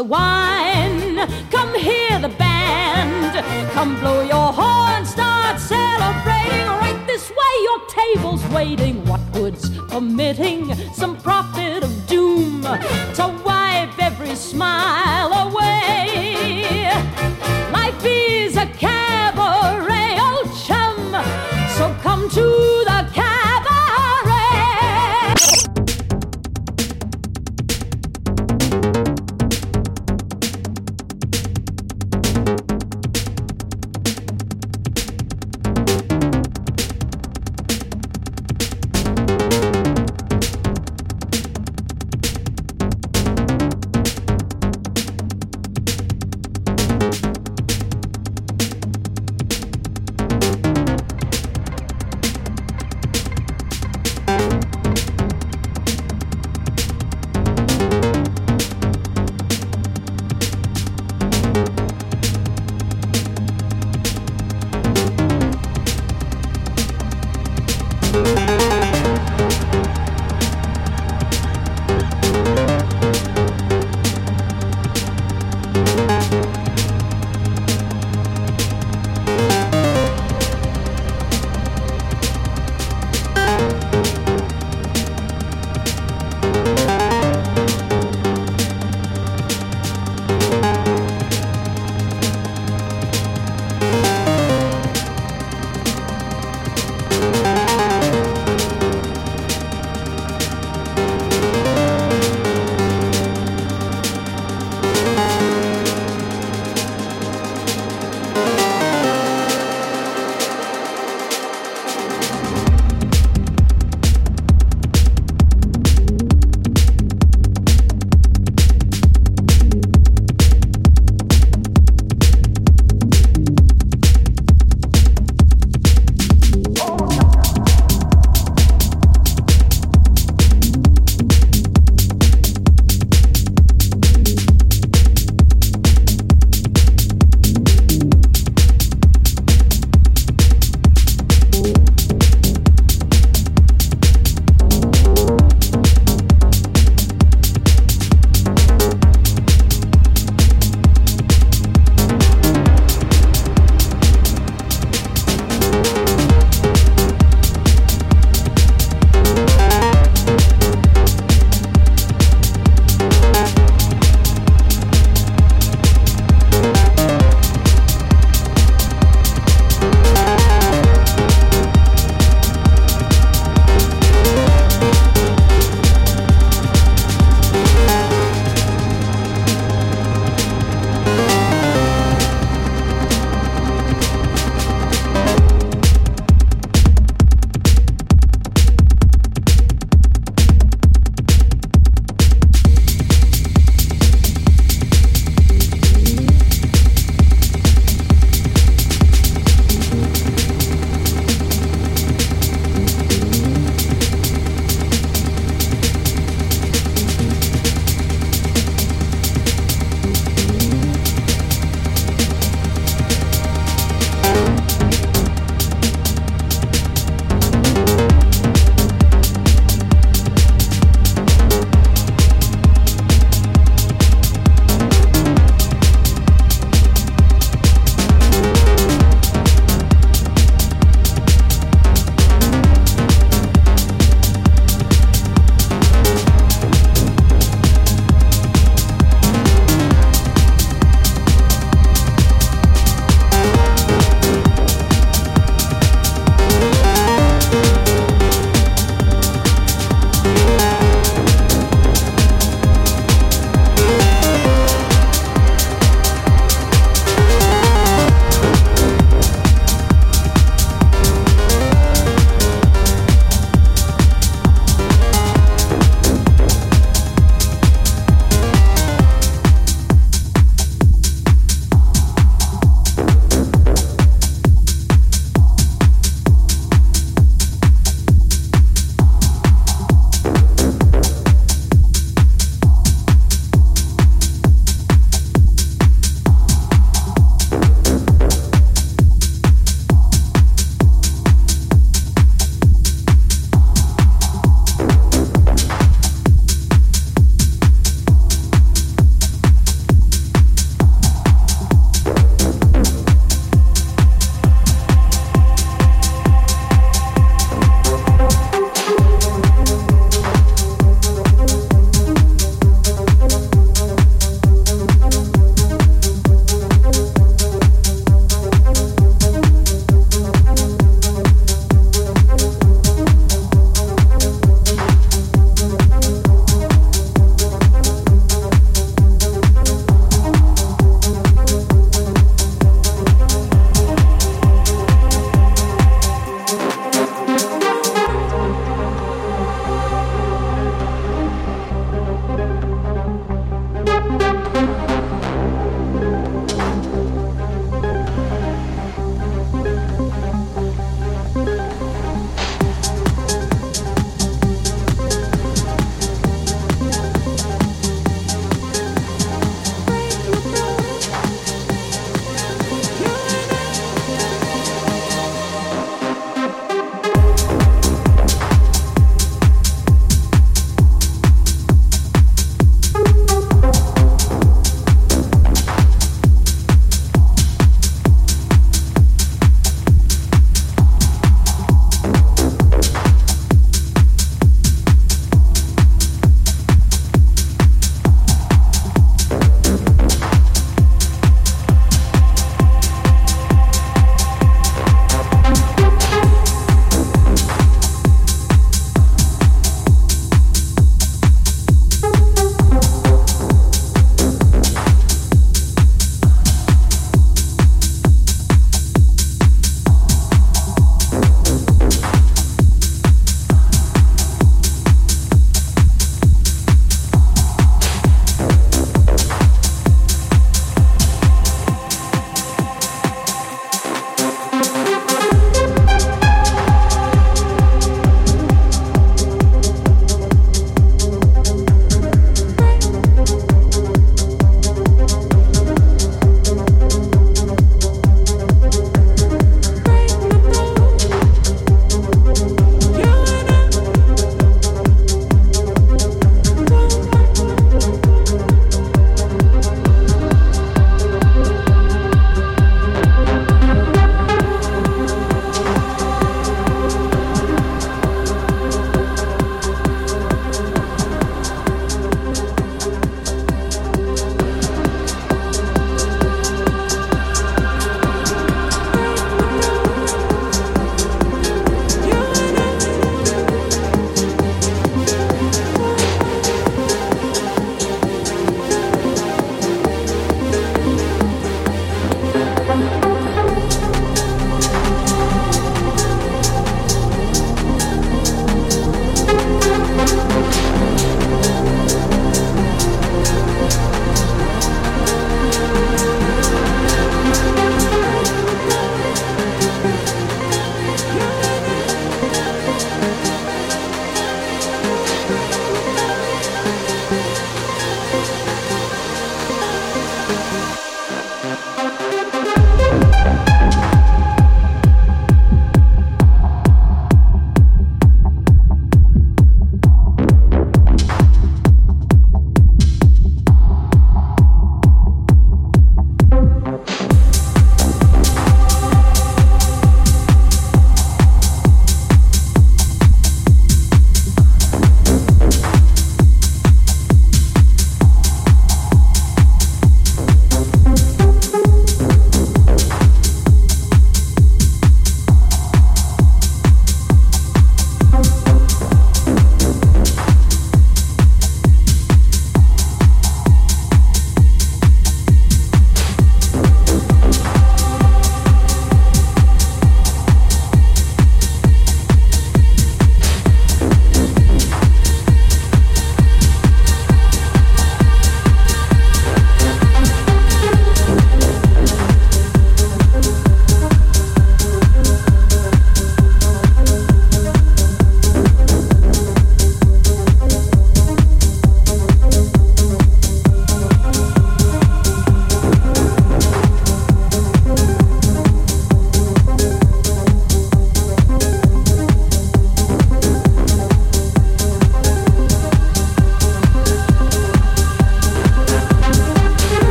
the wine.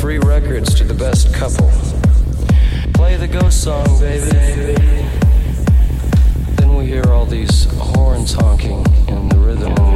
free records to the best couple. Play the ghost song, baby. Then we hear all these horns honking in the rhythm.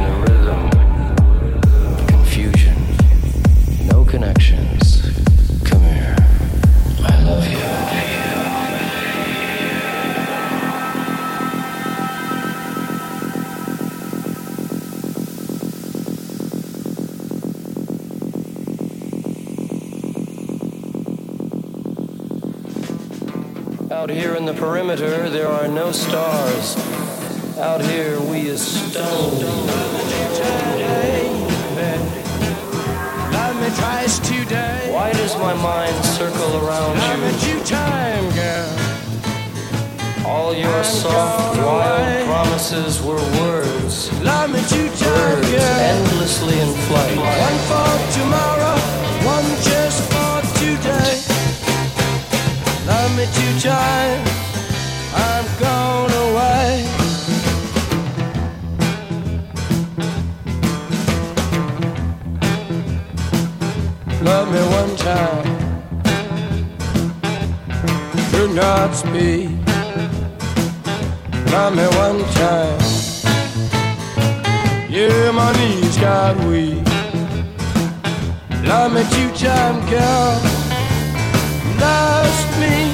perimeter, there are no stars. Out here, we are stone. Why does my mind circle around you? Love you time, girl. All your soft, wild promises were words. Birds endlessly in flight. One for tomorrow, one just for today. Love me two time gone away. Love me one time, do not speak. Love me one time, yeah, my knees got weak. Love me two time, girl, lost me.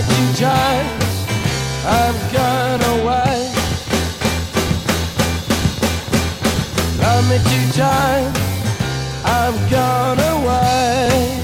Love me two times, I've gone away. Love me two times. I've gone away.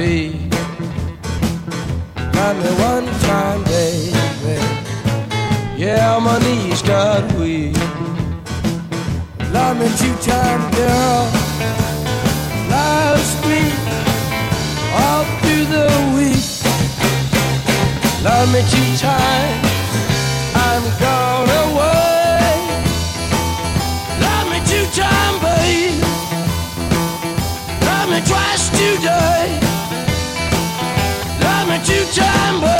be. Got me one time, baby. Yeah, my knees got weak. Love me two times, girl. Last week, all through the week. Love me two times. jumble